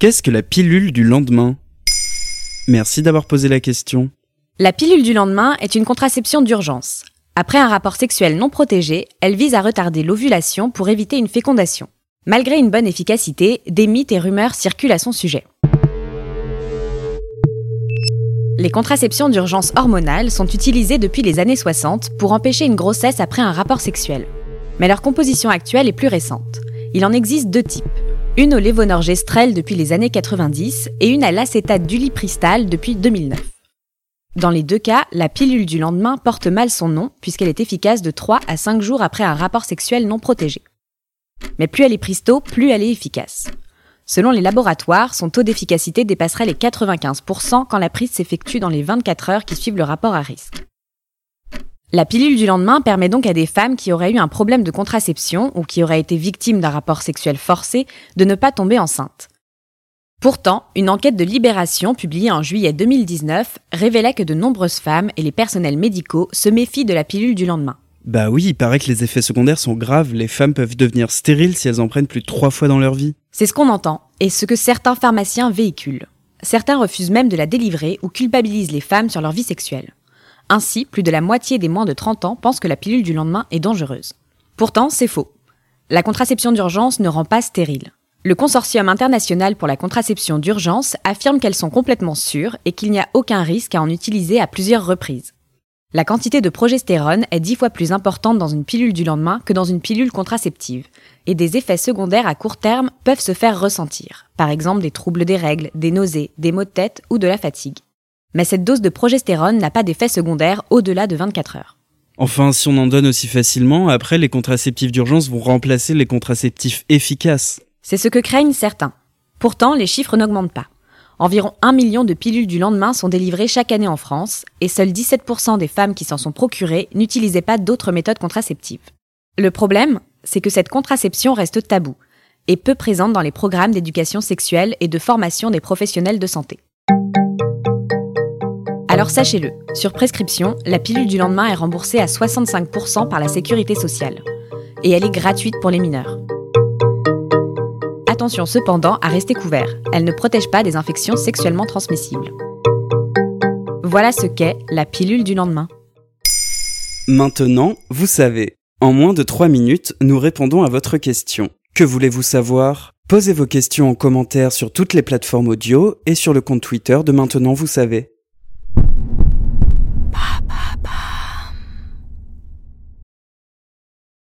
Qu'est-ce que la pilule du lendemain? Merci d'avoir posé la question. La pilule du lendemain est une contraception d'urgence. Après un rapport sexuel non protégé, elle vise à retarder l'ovulation pour éviter une fécondation. Malgré une bonne efficacité, des mythes et rumeurs circulent à son sujet. Les contraceptions d'urgence hormonales sont utilisées depuis les années 60 pour empêcher une grossesse après un rapport sexuel. Mais leur composition actuelle est plus récente. Il en existe deux types. Une au lévonorgestrel depuis les années 90 et une à l'acétate d'ulipristal depuis 2009. Dans les deux cas, la pilule du lendemain porte mal son nom puisqu'elle est efficace de 3 à 5 jours après un rapport sexuel non protégé. Mais plus elle est prise tôt, plus elle est efficace. Selon les laboratoires, son taux d'efficacité dépasserait les 95% quand la prise s'effectue dans les 24 heures qui suivent le rapport à risque. La pilule du lendemain permet donc à des femmes qui auraient eu un problème de contraception ou qui auraient été victimes d'un rapport sexuel forcé de ne pas tomber enceinte. Pourtant, une enquête de Libération publiée en juillet 2019 révélait que de nombreuses femmes et les personnels médicaux se méfient de la pilule du lendemain. Bah oui, il paraît que les effets secondaires sont graves. Les femmes peuvent devenir stériles si elles en prennent plus de trois fois dans leur vie. C'est ce qu'on entend, et ce que certains pharmaciens véhiculent. Certains refusent même de la délivrer ou culpabilisent les femmes sur leur vie sexuelle. Ainsi, plus de la moitié des moins de 30 ans pensent que la pilule du lendemain est dangereuse. Pourtant, c'est faux. La contraception d'urgence ne rend pas stérile. Le Consortium international pour la contraception d'urgence affirme qu'elles sont complètement sûres et qu'il n'y a aucun risque à en utiliser à plusieurs reprises. La quantité de progestérone est dix fois plus importante dans une pilule du lendemain que dans une pilule contraceptive, et des effets secondaires à court terme peuvent se faire ressentir, par exemple des troubles des règles, des nausées, des maux de tête ou de la fatigue. Mais cette dose de progestérone n'a pas d'effet secondaire au-delà de 24 heures. Enfin, si on en donne aussi facilement, après les contraceptifs d'urgence vont remplacer les contraceptifs efficaces. C'est ce que craignent certains. Pourtant, les chiffres n'augmentent pas. Environ 1 million de pilules du lendemain sont délivrées chaque année en France, et seuls 17% des femmes qui s'en sont procurées n'utilisaient pas d'autres méthodes contraceptives. Le problème, c'est que cette contraception reste taboue, et peu présente dans les programmes d'éducation sexuelle et de formation des professionnels de santé. Alors sachez-le, sur prescription, la pilule du lendemain est remboursée à 65% par la sécurité sociale, et elle est gratuite pour les mineurs. Attention cependant à rester couvert. Elle ne protège pas des infections sexuellement transmissibles. Voilà ce qu'est la pilule du lendemain. Maintenant, vous savez. En moins de 3 minutes, nous répondons à votre question. Que voulez-vous savoir? Posez vos questions en commentaire sur toutes les plateformes audio et sur le compte Twitter de Maintenant, vous savez.